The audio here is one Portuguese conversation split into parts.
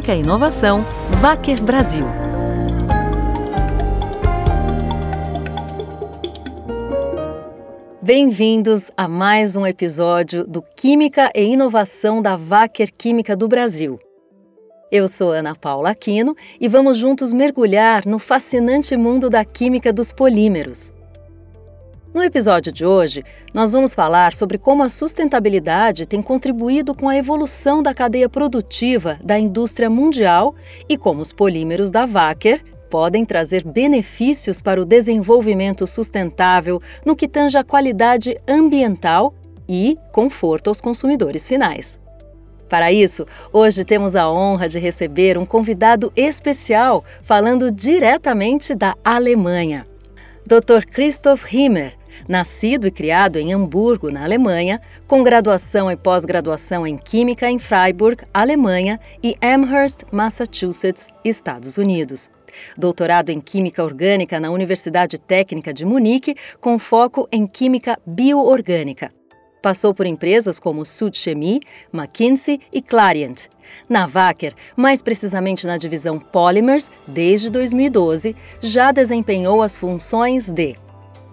Química e Inovação, Wacker Brasil. Bem-vindos a mais um episódio do Química e Inovação da Wacker Química do Brasil. Eu sou Ana Paula Aquino e vamos juntos mergulhar no fascinante mundo da química dos polímeros. No episódio de hoje, nós vamos falar sobre como a sustentabilidade tem contribuído com a evolução da cadeia produtiva da indústria mundial e como os polímeros da Wacker podem trazer benefícios para o desenvolvimento sustentável no que tange a qualidade ambiental e conforto aos consumidores finais. Para isso, hoje temos a honra de receber um convidado especial falando diretamente da Alemanha. Dr. Christoph Himmer nascido e criado em Hamburgo, na Alemanha, com graduação e pós-graduação em Química em Freiburg, Alemanha, e Amherst, Massachusetts, Estados Unidos. Doutorado em Química Orgânica na Universidade Técnica de Munique, com foco em Química Bioorgânica. Passou por empresas como Sud Chemie, McKinsey e Clariant. Na Wacker, mais precisamente na divisão Polymers, desde 2012, já desempenhou as funções de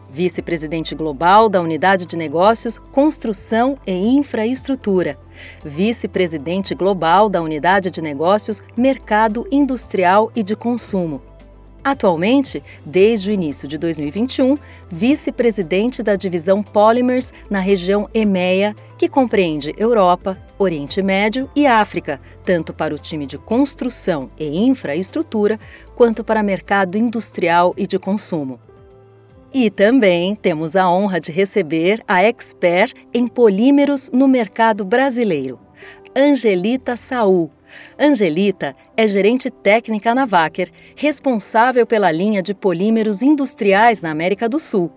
vice-presidente global da Unidade de Negócios, Construção e Infraestrutura, vice-presidente global da Unidade de Negócios, Mercado Industrial e de Consumo. Atualmente, desde o início de 2021, vice-presidente da divisão Polymers na região EMEA, que compreende Europa, Oriente Médio e África, tanto para o time de construção e infraestrutura, quanto para mercado industrial e de consumo. E também temos a honra de receber a expert em polímeros no mercado brasileiro, Angelita Saul. Angelita é gerente técnica na Wacker, responsável pela linha de polímeros industriais na América do Sul.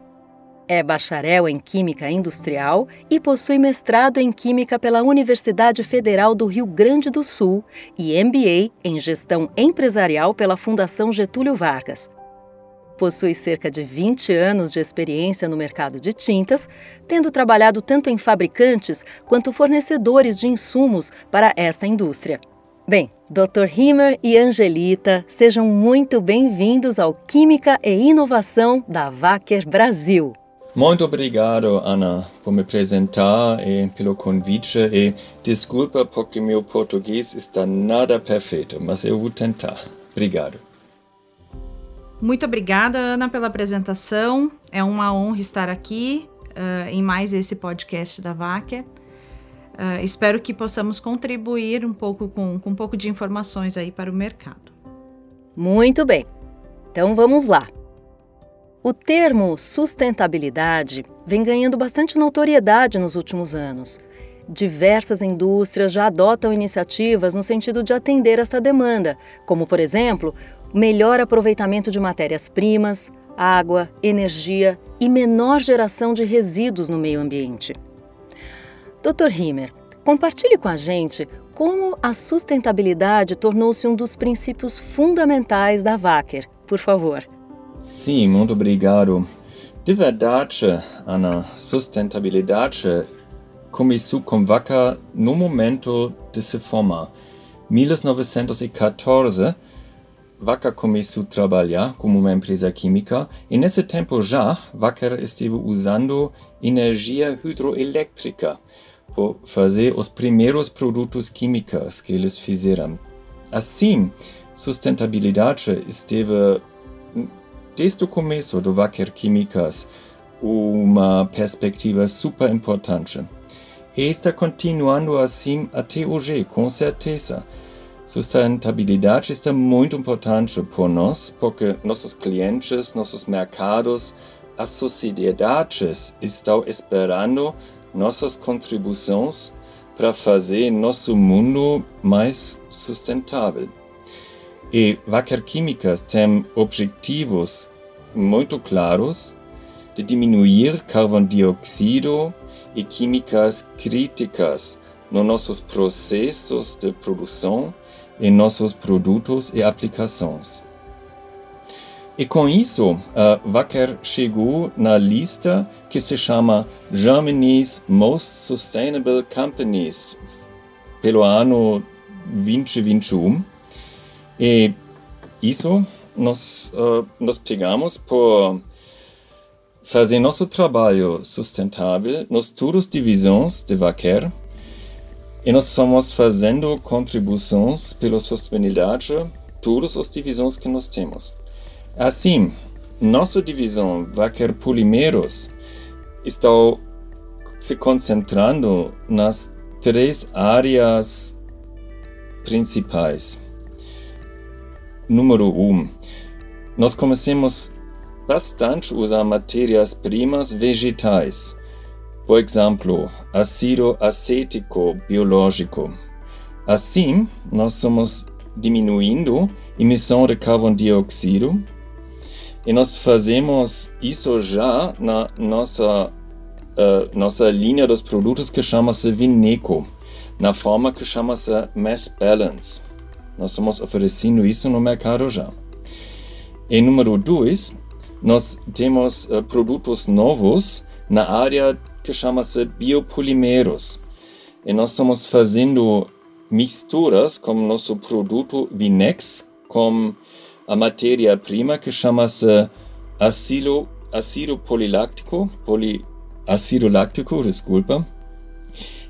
É bacharel em Química Industrial e possui mestrado em Química pela Universidade Federal do Rio Grande do Sul e MBA em Gestão Empresarial pela Fundação Getúlio Vargas possui cerca de 20 anos de experiência no mercado de tintas, tendo trabalhado tanto em fabricantes quanto fornecedores de insumos para esta indústria. Bem, Dr. Himmer e Angelita, sejam muito bem-vindos ao Química e Inovação da Wacker Brasil. Muito obrigado, Ana, por me apresentar e pelo convite. E desculpa porque meu português está nada perfeito, mas eu vou tentar. Obrigado. Muito obrigada, Ana, pela apresentação. É uma honra estar aqui uh, em mais esse podcast da Wacker. Uh, espero que possamos contribuir um pouco com, com um pouco de informações aí para o mercado. Muito bem. Então vamos lá. O termo sustentabilidade vem ganhando bastante notoriedade nos últimos anos. Diversas indústrias já adotam iniciativas no sentido de atender esta demanda, como, por exemplo, melhor aproveitamento de matérias-primas, água, energia e menor geração de resíduos no meio ambiente. Dr. Himmer, compartilhe com a gente como a sustentabilidade tornou-se um dos princípios fundamentais da Wacker, por favor. Sim, muito obrigado. De verdade, Ana, sustentabilidade começou com Wacker no momento de se formar. 1914, Wacker começou a trabalhar como uma empresa química e nesse tempo já Wacker esteve usando energia hidroelétrica para fazer os primeiros produtos químicos que eles fizeram. Assim, sustentabilidade esteve desde o começo do Wacker Químicas uma perspectiva super importante. E está continuando assim até hoje, com certeza. Sustentabilidade está muito importante para nós, porque nossos clientes, nossos mercados, as sociedades estão esperando nossas contribuições para fazer nosso mundo mais sustentável. E Wacker Químicas tem objetivos muito claros de diminuir carvão dióxido e químicas críticas nos nossos processos de produção em nossos produtos e aplicações. E com isso, a Wacker chegou na lista que se chama Germany's Most Sustainable Companies pelo ano 2021. E isso nós, uh, nós pegamos por fazer nosso trabalho sustentável nas todas as divisões de Vaquer e nós estamos fazendo contribuições pela sustentabilidade todas as divisões que nós temos. Assim, nossa divisão Vaquer Polimeros está se concentrando nas três áreas principais. Número um, nós começamos bastante a usar matérias-primas vegetais. Por exemplo, ácido acético biológico. Assim, nós estamos diminuindo a emissão de carvão dióxido e nós fazemos isso já na nossa, uh, nossa linha dos produtos que chama-se Vineco, na forma que chama-se Mass Balance. Nós estamos oferecendo isso no mercado já. E número dois, nós temos uh, produtos novos na área que chama-se biopolimeros. E nós estamos fazendo misturas com nosso produto Vinex com a matéria-prima que chama-se ácido, ácido poliláctico, poli, láctico, desculpa,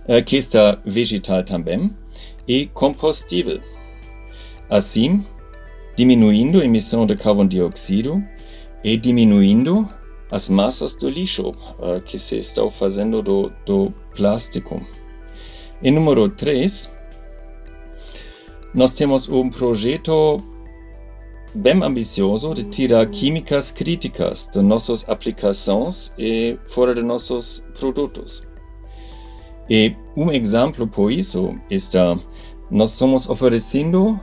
uh, que está vegetal também, e compostível. Assim, diminuindo a emissão de carvão dióxido e diminuindo as massas do lixo uh, que se está fazendo do, do plástico. E número 3, nós temos um projeto bem ambicioso de tirar químicas críticas de nossas aplicações e fora de nossos produtos. E um exemplo por isso está, nós estamos oferecendo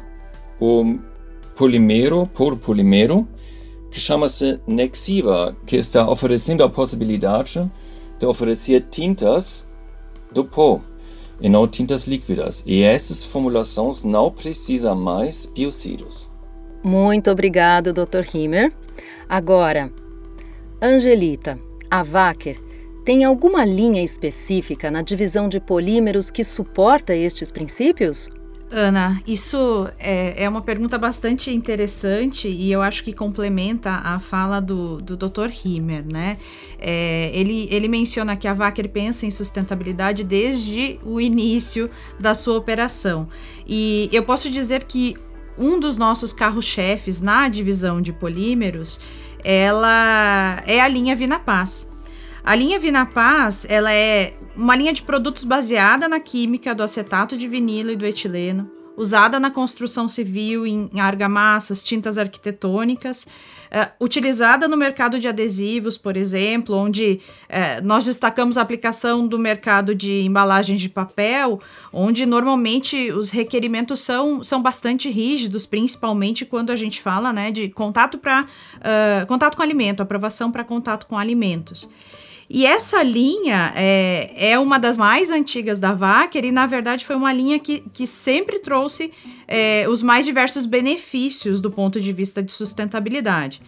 um polímero por polímero que chama-se Nexiva, que está oferecendo a possibilidade de oferecer tintas do pó e não tintas líquidas. E essas formulações não precisam mais biocidos. Muito obrigado, Dr. Himmer. Agora, Angelita, a Wacker tem alguma linha específica na divisão de polímeros que suporta estes princípios? Ana, isso é, é, uma pergunta bastante interessante e eu acho que complementa a fala do, do Dr. Himmer, né? É, ele, ele menciona que a Wacker pensa em sustentabilidade desde o início da sua operação. E eu posso dizer que um dos nossos carros-chefes na divisão de polímeros, ela é a linha Vinapaz. A linha Vinapaz, ela é uma linha de produtos baseada na química do acetato de vinilo e do etileno, usada na construção civil em argamassas, tintas arquitetônicas, uh, utilizada no mercado de adesivos, por exemplo, onde uh, nós destacamos a aplicação do mercado de embalagens de papel, onde normalmente os requerimentos são, são bastante rígidos, principalmente quando a gente fala né, de contato para uh, contato com alimento, aprovação para contato com alimentos. E essa linha é, é uma das mais antigas da Wacker e, na verdade, foi uma linha que, que sempre trouxe é, os mais diversos benefícios do ponto de vista de sustentabilidade.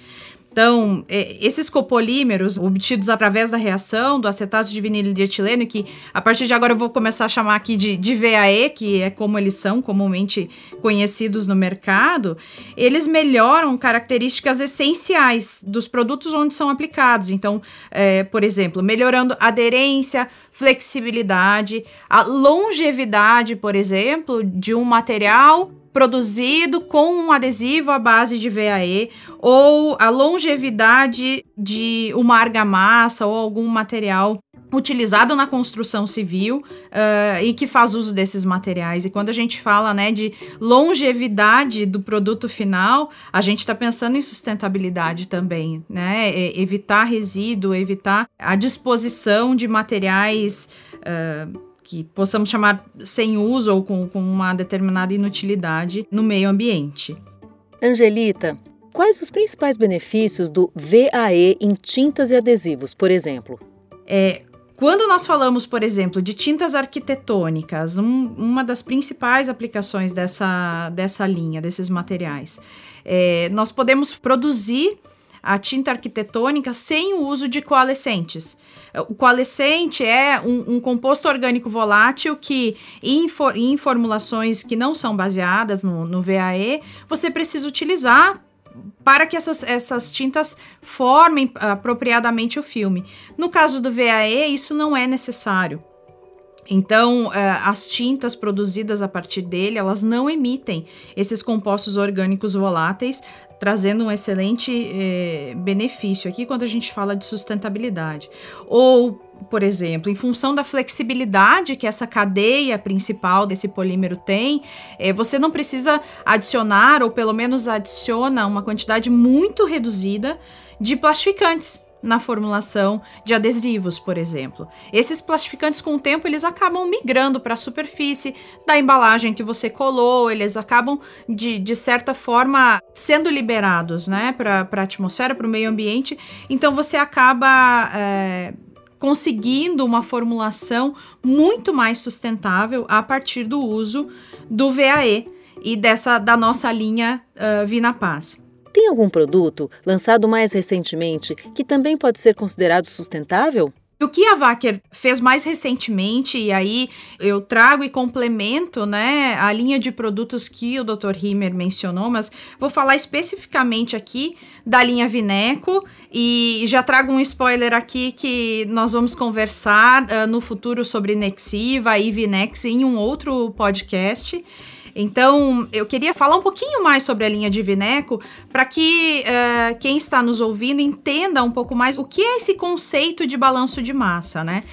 Então, é, esses copolímeros obtidos através da reação do acetato de vinilo de etileno, que a partir de agora eu vou começar a chamar aqui de, de VAE, que é como eles são comumente conhecidos no mercado, eles melhoram características essenciais dos produtos onde são aplicados. Então, é, por exemplo, melhorando aderência, flexibilidade, a longevidade, por exemplo, de um material produzido com um adesivo à base de VAE ou a longevidade de uma argamassa ou algum material utilizado na construção civil uh, e que faz uso desses materiais. E quando a gente fala né, de longevidade do produto final, a gente está pensando em sustentabilidade também, né? E evitar resíduo, evitar a disposição de materiais. Uh, que possamos chamar sem uso ou com, com uma determinada inutilidade no meio ambiente. Angelita, quais os principais benefícios do VAE em tintas e adesivos, por exemplo? É, quando nós falamos, por exemplo, de tintas arquitetônicas, um, uma das principais aplicações dessa, dessa linha, desses materiais, é, nós podemos produzir a tinta arquitetônica sem o uso de coalescentes. O coalescente é um, um composto orgânico volátil que, em, for, em, formulações que não são baseadas no, no VAE, você precisa utilizar para que essas, essas tintas formem apropriadamente o filme. No caso do VAE, isso não é necessário. Então, eh, as tintas produzidas a partir dele, elas não emitem esses compostos orgânicos voláteis, trazendo um excelente eh, benefício aqui quando a gente fala de sustentabilidade. Ou, por exemplo, em função da flexibilidade que essa cadeia principal desse polímero tem, eh, você não precisa adicionar, ou pelo menos adiciona uma quantidade muito reduzida de plastificantes na formulação de adesivos, por exemplo. Esses plastificantes, com o tempo, eles acabam migrando para a superfície da embalagem que você colou, eles acabam, de, de certa forma, sendo liberados né, para a atmosfera, para o meio ambiente. Então, você acaba. É, conseguindo uma formulação muito mais sustentável a partir do uso do VAE e dessa da nossa linha uh, Vinapaz. Tem algum produto lançado mais recentemente que também pode ser considerado sustentável? O que a Wacker fez mais recentemente, e aí eu trago e complemento né, a linha de produtos que o Dr. Himer mencionou, mas vou falar especificamente aqui da linha Vineco e já trago um spoiler aqui que nós vamos conversar uh, no futuro sobre Nexiva e Vinex em um outro podcast. Então, eu queria falar um pouquinho mais sobre a linha de Vineco para que uh, quem está nos ouvindo entenda um pouco mais o que é esse conceito de balanço de massa, né?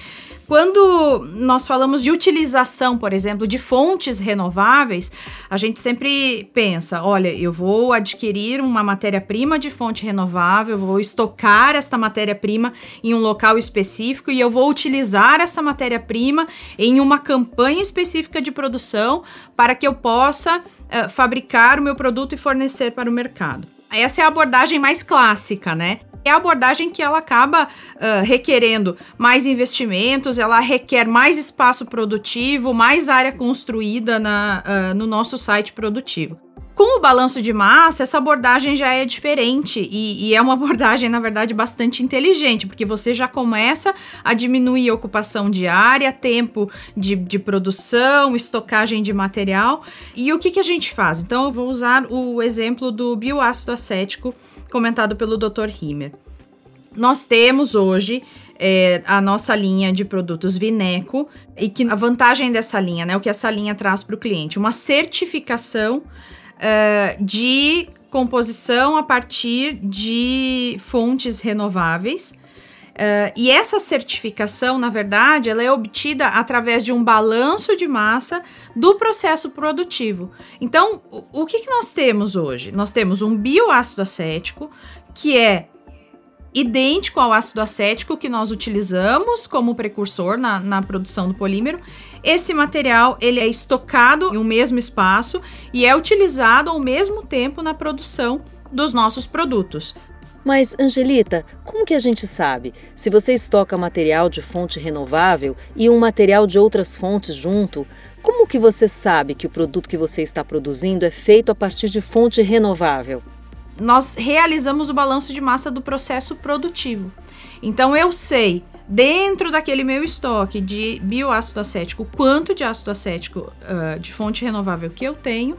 Quando nós falamos de utilização, por exemplo, de fontes renováveis, a gente sempre pensa: olha, eu vou adquirir uma matéria-prima de fonte renovável, vou estocar esta matéria-prima em um local específico e eu vou utilizar essa matéria-prima em uma campanha específica de produção para que eu possa uh, fabricar o meu produto e fornecer para o mercado. Essa é a abordagem mais clássica, né? É a abordagem que ela acaba uh, requerendo mais investimentos, ela requer mais espaço produtivo, mais área construída na, uh, no nosso site produtivo. Com o balanço de massa, essa abordagem já é diferente e, e, é uma abordagem, na verdade, bastante inteligente, porque você já começa a diminuir a ocupação diária, tempo de, de produção, estocagem de material. E o que, que a gente faz? Então, eu vou usar o exemplo do bioácido acético comentado pelo Dr. Himer. Nós temos hoje é, a nossa linha de produtos Vineco e que a vantagem dessa linha, né, o que essa linha traz para o cliente, uma certificação uh, de composição a partir de fontes renováveis. Uh, e essa certificação, na verdade, ela é obtida através de um balanço de massa do processo produtivo. Então, o, o que, que nós temos hoje? Nós temos um bioácido acético, que é idêntico ao ácido acético que nós utilizamos como precursor na, na produção do polímero. Esse material ele é estocado em um mesmo espaço e é utilizado ao mesmo tempo na produção dos nossos produtos. Mas, Angelita, como que a gente sabe se você estoca material de fonte renovável e um material de outras fontes junto? Como que você sabe que o produto que você está produzindo é feito a partir de fonte renovável? Nós realizamos o balanço de massa do processo produtivo. Então eu sei dentro daquele meu estoque de bioácido acético quanto de ácido acético uh, de fonte renovável que eu tenho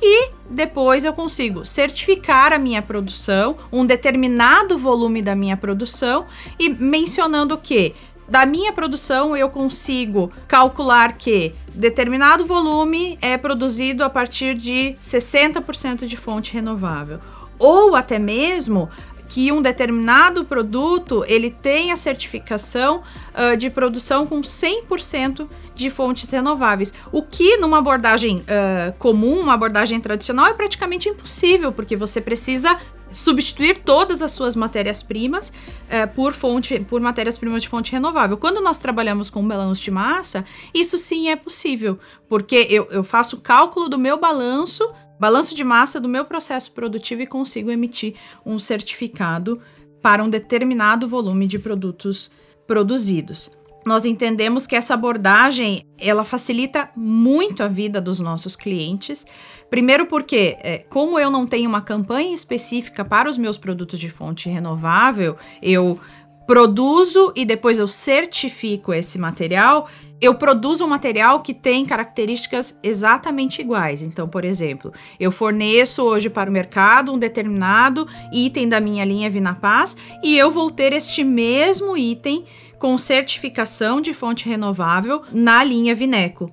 e depois eu consigo certificar a minha produção, um determinado volume da minha produção e mencionando que da minha produção eu consigo calcular que determinado volume é produzido a partir de 60% de fonte renovável. Ou até mesmo que um determinado produto ele tem a certificação uh, de produção com 100% de fontes renováveis, o que numa abordagem uh, comum, uma abordagem tradicional, é praticamente impossível, porque você precisa substituir todas as suas matérias-primas uh, por fonte, por matérias-primas de fonte renovável. Quando nós trabalhamos com balanço de massa, isso sim é possível, porque eu, eu faço o cálculo do meu balanço balanço de massa do meu processo produtivo e consigo emitir um certificado para um determinado volume de produtos produzidos. nós entendemos que essa abordagem ela facilita muito a vida dos nossos clientes. Primeiro porque, é, como eu não tenho uma campanha específica para os meus produtos de fonte renovável, eu produzo e depois eu certifico esse material, eu produzo um material que tem características exatamente iguais. Então, por exemplo, eu forneço hoje para o mercado um determinado item da minha linha Vinapaz e eu vou ter este mesmo item com certificação de fonte renovável na linha Vineco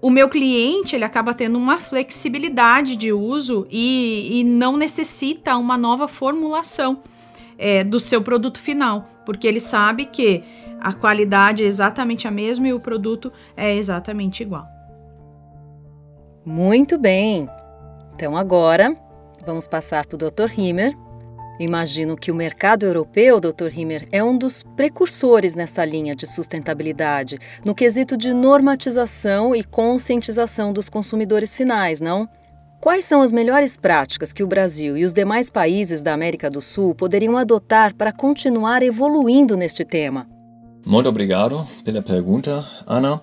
o meu cliente ele acaba tendo uma flexibilidade de uso e, e não necessita uma nova formulação é, do seu produto final, porque ele sabe que a qualidade é exatamente a mesma e o produto é exatamente igual. Muito bem. Então agora vamos passar para o Dr. Himer. Imagino que o mercado europeu, Dr. Himer, é um dos precursores nesta linha de sustentabilidade, no quesito de normatização e conscientização dos consumidores finais, não? Quais são as melhores práticas que o Brasil e os demais países da América do Sul poderiam adotar para continuar evoluindo neste tema? Muito obrigado pela pergunta, Ana.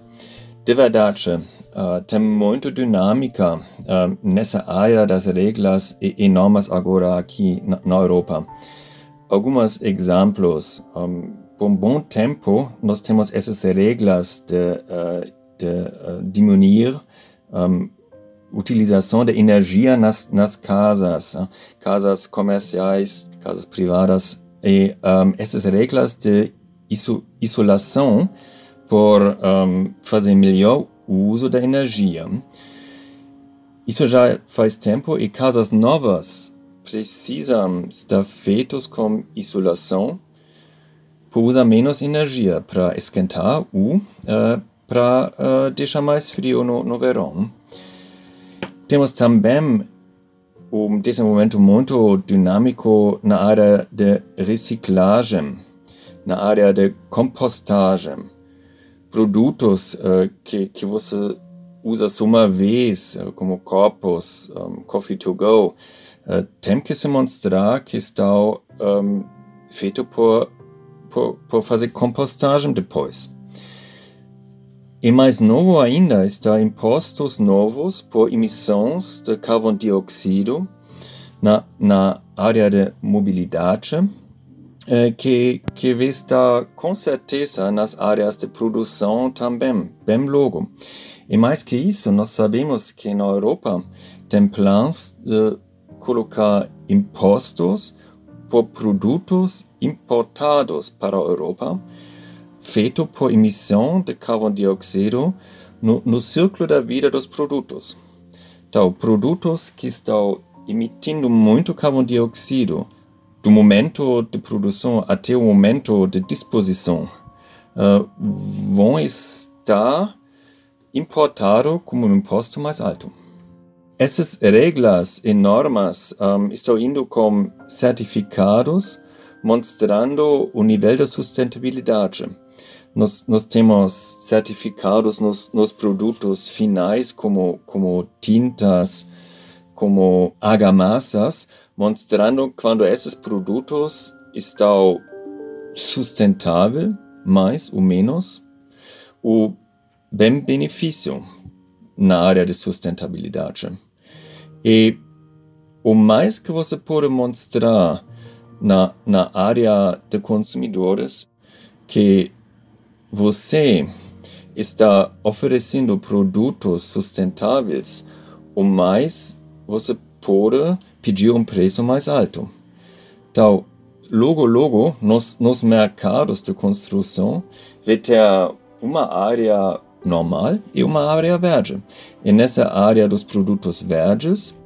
De verdade, uh, tem muita dinâmica uh, nessa área das regras e, normas agora aqui na, na Europa. Alguns exemplos. Um, por um bom tempo, nós temos essas regras de, uh, de diminuir um, utilização de energia nas, nas casas, casas comerciais, casas privadas, e um, essas regras de iso, isolação por um, fazer melhor uso da energia. Isso já faz tempo e casas novas precisam estar feitas com isolação para usar menos energia para esquentar ou uh, para uh, deixar mais frio no, no verão. Temos também um desenvolvimento muito dinâmico na área de reciclagem, na área de compostagem. Produtos uh, que, que você usa só uma vez, uh, como copos, um, coffee to go, uh, tem que se mostrar que estão um, feitos por, por, por fazer compostagem depois. E mais novo ainda está impostos novos por emissões de carvão dióxido na, na área de mobilidade, eh, que, que vai com certeza nas áreas de produção também, bem logo. E mais que isso, nós sabemos que na Europa tem planos de colocar impostos por produtos importados para a Europa, feito por emissão de carvão dióxido no, no da vida dos produtos. Então, produtos que estão emitindo muito carvão dióxido do momento de produção até o momento de disposição uh, vão estar importados com um imposto mais alto. Essas regras e normas um, estão indo com certificados mostrando o nível de sustentabilidade nós, nós temos certificados nos, nos produtos finais, como, como tintas, como argamassas, mostrando quando esses produtos estão sustentáveis, mais ou menos, o benefício na área de sustentabilidade. E o mais que você pode mostrar na, na área de consumidores que você está oferecendo produtos sustentáveis, o mais você pode pedir um preço mais alto. Então, logo, logo, nos, nos mercados de construção, vai ter uma área normal e uma área verde. E nessa área dos produtos verdes,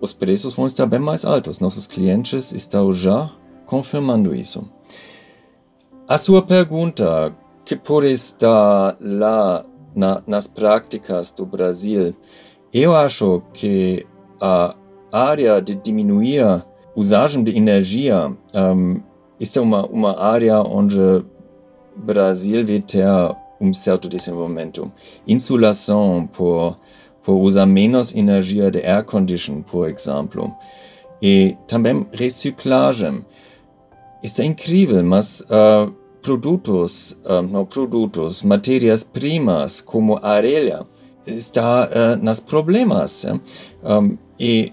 os preços vão estar bem mais altos. Nossos clientes estão já confirmando isso. A sua pergunta, que por estar lá na, nas práticas do Brasil, eu acho que a área de diminuir a usagem de energia um, é uma, uma área onde o Brasil vai ter um certo desenvolvimento. Insulação por, por usar menos energia de air condition, por exemplo. E também reciclagem. Está incrível, mas uh, produtos, um, não produtos, matérias-primas como areia está uh, nas problemas. Um, e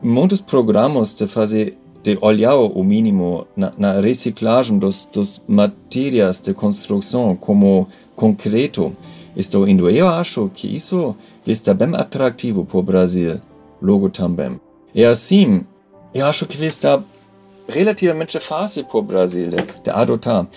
muitos programas de fazer de olhar o mínimo na, na reciclagem dos, dos matérias de construção como concreto. Estou indo. Eu acho que isso está bem atrativo para o Brasil, logo também. E assim, eu acho que está relativamente fácil para o Brasil de adotar uh,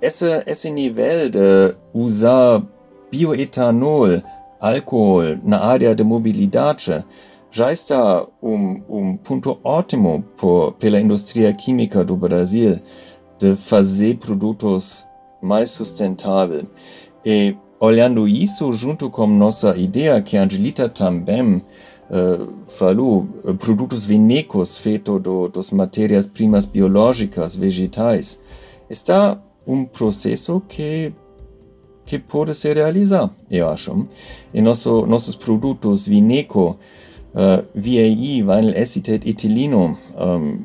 esse, esse nível de usar bioetanol, álcool na área de mobilidade já está um, um ponto ótimo por, pela indústria química do Brasil de fazer produtos mais sustentáveis. E olhando isso junto com nossa ideia que a Angelita também uh, falou, produtos vinícolas feitos do, das matérias-primas biológicas, vegetais, está um processo que que pode ser realizado, eu acho. E nosso, nossos produtos vinícolas uh, VAE, vinyl acetate etilino, um,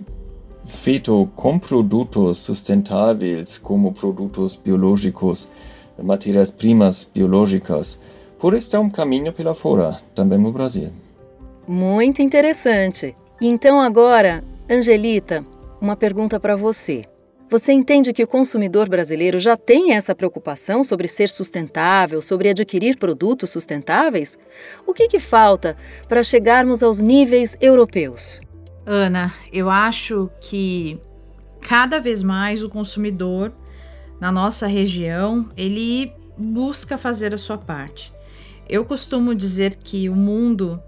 feito com produtos sustentáveis como produtos biológicos, matérias-primas biológicas, por estar um caminho pela fora, também no Brasil. Muito interessante. Então agora, Angelita, uma pergunta para você. Você entende que o consumidor brasileiro já tem essa preocupação sobre ser sustentável, sobre adquirir produtos sustentáveis? O que, que falta para chegarmos aos níveis europeus? Ana, eu acho que cada vez mais o consumidor na nossa região ele busca fazer a sua parte. Eu costumo dizer que o mundo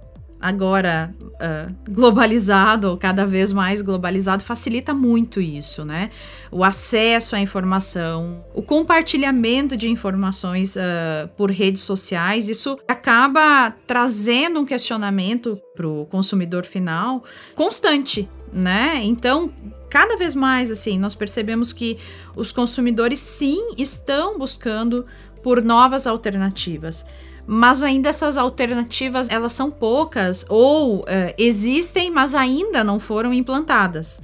agora uh, globalizado, cada vez mais globalizado, facilita muito isso, né? O acesso à informação, o compartilhamento de informações uh, por redes sociais, isso acaba trazendo um questionamento para o consumidor final constante, né? Então, cada vez mais, assim, nós percebemos que os consumidores sim estão buscando por novas alternativas mas ainda essas alternativas elas são poucas ou uh, existem, mas ainda não foram implantadas,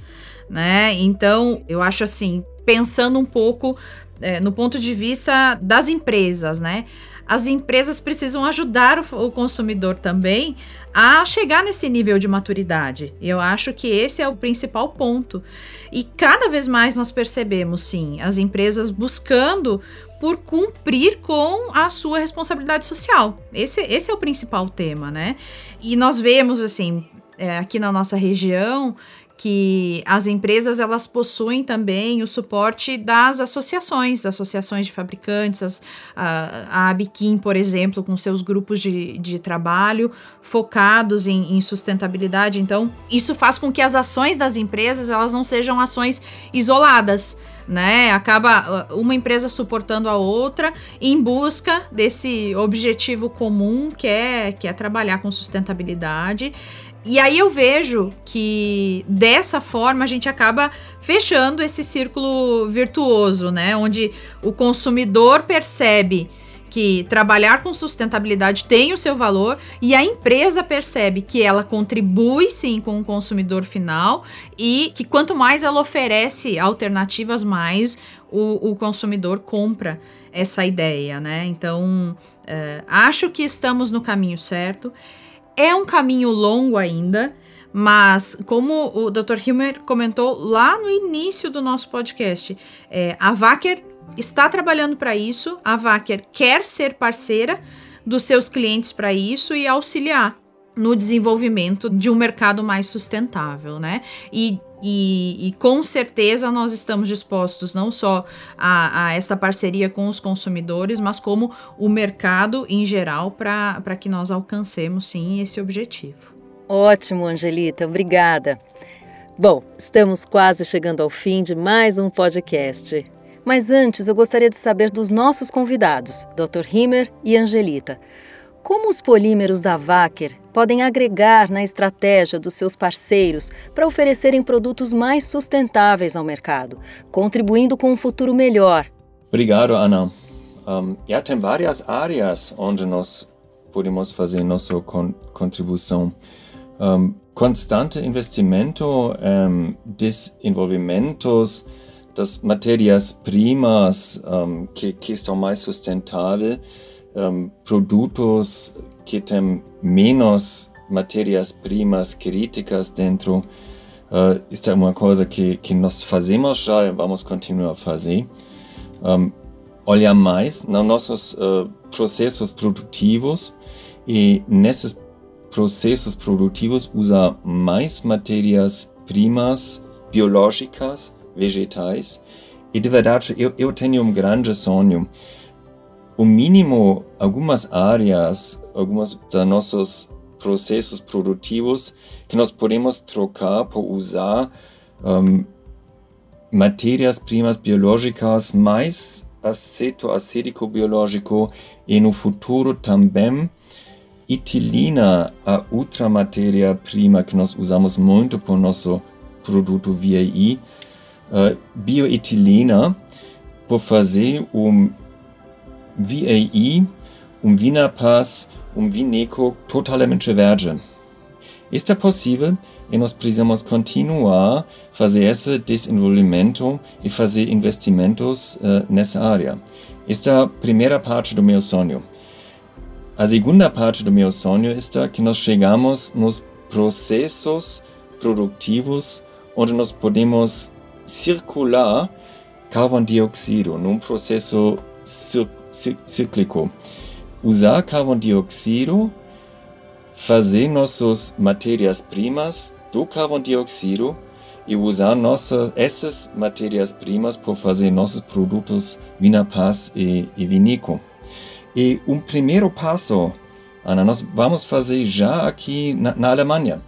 né? Então eu acho assim, pensando um pouco é, no ponto de vista das empresas, né? As empresas precisam ajudar o, o consumidor também a chegar nesse nível de maturidade. Eu acho que esse é o principal ponto. E cada vez mais nós percebemos, sim, as empresas buscando por cumprir com a sua responsabilidade social. Esse, esse é o principal tema, né? E nós vemos, assim, é, aqui na nossa região, que as empresas elas possuem também o suporte das associações, associações de fabricantes, as, a, a Abiquim, por exemplo, com seus grupos de, de trabalho focados em, em, sustentabilidade. Então, isso faz com que as ações das empresas elas não sejam ações isoladas. Né? Acaba uh, uma empresa suportando a outra em busca desse objetivo comum que é, que é trabalhar com sustentabilidade. E aí eu vejo que dessa forma a gente acaba fechando esse círculo virtuoso, né? Onde o consumidor percebe que trabalhar com sustentabilidade tem o seu valor e a empresa percebe que ela contribui sim com o consumidor final e que quanto mais ela oferece alternativas, mais o, o consumidor compra essa ideia, né? Então, é, acho que estamos no caminho certo. É um caminho longo ainda, mas como o Dr. Hilmer comentou lá no início do nosso podcast, é, a Vacker está trabalhando para isso, a Vacker quer ser parceira dos seus clientes para isso e auxiliar no desenvolvimento de um mercado mais sustentável, né? E e, e, com certeza nós estamos dispostos não só a, a, essa parceria com os consumidores, mas como o mercado em geral para que nós alcancemos sim esse objetivo. Ótimo, Angelita, obrigada. Bom, estamos quase chegando ao fim de mais um podcast. Mas antes eu gostaria de saber dos nossos convidados, Dr. Himer e Angelita. Como os polímeros da Wacker podem agregar na estratégia dos seus parceiros para oferecerem produtos mais sustentáveis ao mercado, contribuindo com um futuro melhor? Obrigado, Ana. Um, já tem várias áreas onde nós podemos fazer nossa con contribuição. Um, constante investimento em desenvolvimentos das matérias-primas um, que, que estão mais sustentáveis, um, produtos que têm menos matérias-primas críticas dentro. Uh, isso é uma coisa que, que nós fazemos já e vamos continuar a fazer. Um, olhar mais nos nossos uh, processos produtivos e nesses processos produtivos usar mais matérias-primas biológicas, vegetais. E de verdade, eu, eu tenho um grande sonho. O mínimo, algumas áreas, alguns dos nossos processos produtivos que nós podemos trocar por usar um, matérias-primas biológicas mais aceto acético biológico e no futuro também etilina, a outra matéria-prima que nós usamos muito para o nosso produto VAI, uh, bioetilina, por fazer um VAI, um Vinapaz, um Vineco totalmente verde. Está possível e nós precisamos continuar fazer esse desenvolvimento e fazer investimentos uh, nessa área. Esta é a primeira parte do meu sonho. A segunda parte do meu sonho está que nós chegamos nos processos produtivos onde nós podemos circular carvão dióxido num processo cíclico. Usar carvão dióxido, fazer nossas matérias-primas do carvão dióxido e usar nossas, essas matérias-primas para fazer nossos produtos Vinapaz e, e Vinico. E um primeiro passo, Ana, nós vamos fazer já aqui na, na Alemanha.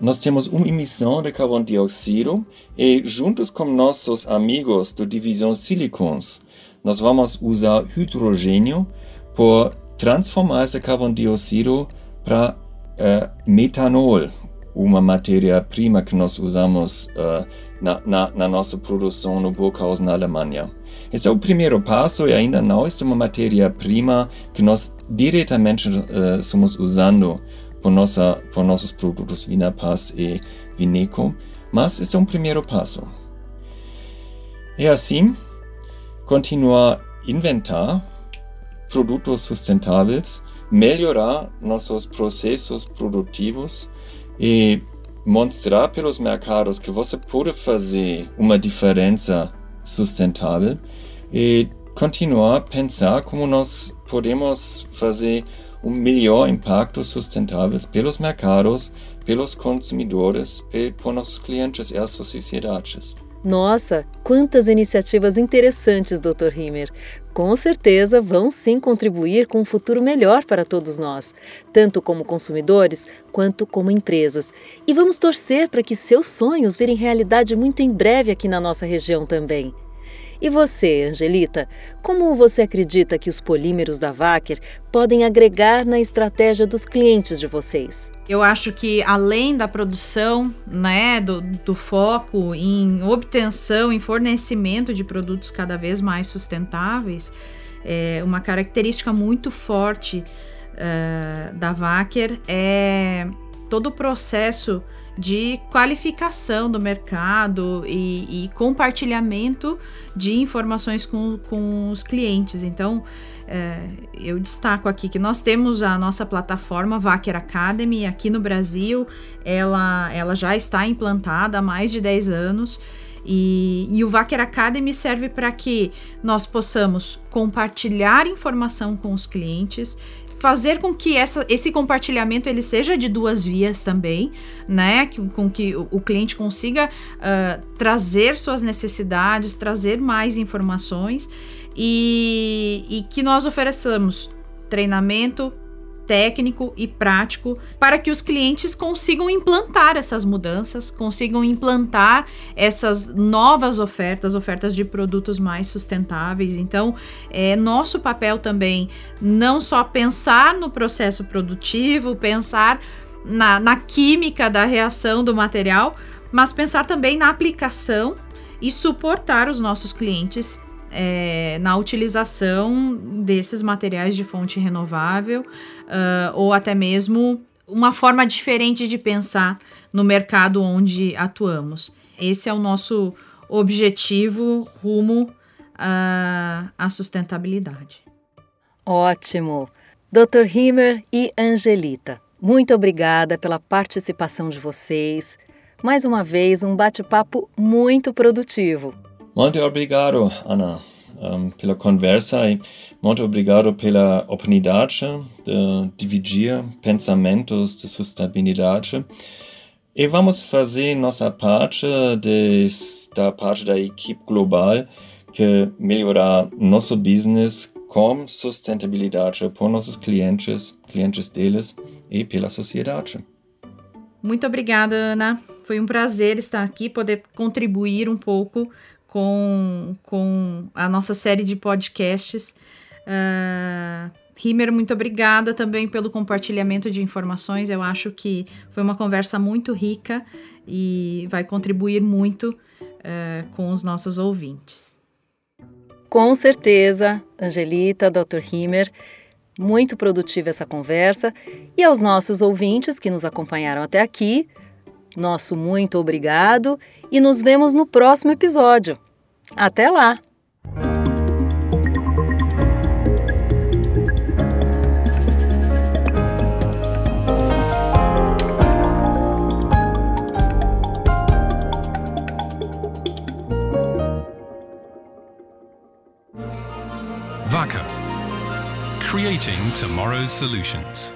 Nós temos uma emissão de carvão dióxido e, juntos com nossos amigos da divisão Silicons, nós vamos usar hidrogênio para transformar esse carvão dióxido para uh, metanol, uma matéria-prima que nós usamos uh, na, na, na, nossa produção no Burghausen, na Alemanha. Esse é o primeiro passo e ainda não é uma matéria-prima que nós diretamente uh, estamos usando por, nossa, por nossos produtos Vinapaz e Vineco, mas este é um primeiro passo. E assim, continuar a inventar produtos sustentáveis, melhorar nossos processos produtivos e mostrar pelos mercados que você pode fazer uma diferença sustentável e continuar a pensar como nós podemos fazer um melhor impacto sustentável pelos mercados, pelos consumidores, por nossos clientes e as sociedades. Nossa, quantas iniciativas interessantes, Dr. Himer. Com certeza vão sim contribuir com um futuro melhor para todos nós, tanto como consumidores quanto como empresas. E vamos torcer para que seus sonhos virem realidade muito em breve aqui na nossa região também. E você, Angelita, como você acredita que os polímeros da Wacker podem agregar na estratégia dos clientes de vocês? Eu acho que além da produção, né, do, do foco em obtenção, em fornecimento de produtos cada vez mais sustentáveis, é uma característica muito forte uh, da Wacker é todo o processo de qualificação do mercado e, e compartilhamento de informações com, com os clientes. Então, é, eu destaco aqui que nós temos a nossa plataforma Vacker Academy aqui no Brasil, ela, ela já está implantada há mais de 10 anos. E, e, o Vacker Academy serve para que nós possamos compartilhar informação com os clientes, fazer com que essa, esse compartilhamento ele seja de duas vias também, né? Que, com que o, o cliente consiga uh, trazer suas necessidades, trazer mais informações e, e que nós ofereçamos treinamento, técnico e prático para que os clientes consigam implantar essas mudanças, consigam implantar essas novas ofertas, ofertas de produtos mais sustentáveis. Então, é nosso papel também não só pensar no processo produtivo, pensar na, na química da reação do material, mas pensar também na aplicação e suportar os nossos clientes é, na utilização desses materiais de fonte renovável uh, ou até mesmo uma forma diferente de pensar no mercado onde atuamos. Esse é o nosso objetivo rumo à, à sustentabilidade. Ótimo! Dr. Himer e Angelita, muito obrigada pela participação de vocês. Mais uma vez, um bate-papo muito produtivo. Muito obrigado, Ana, um, pela conversa e muito obrigado pela oportunidade de dividir pensamentos de sustentabilidade. E vamos fazer nossa parte de, da parte da equipe global que melhorar nosso business com sustentabilidade por nossos clientes, clientes deles e pela sociedade. Muito obrigada, Ana. Foi um prazer estar aqui, poder contribuir um pouco com, com a nossa série de podcasts. Uh, Rimer, muito obrigada também pelo compartilhamento de informações. Eu acho que foi uma conversa muito rica e vai contribuir muito uh, com os nossos ouvintes. Com certeza, Angelita, Dr. Himer, muito produtiva essa conversa. E aos nossos ouvintes que nos acompanharam até aqui, nosso muito obrigado e nos vemos no próximo episódio. Até lá! creating tomorrow's solutions.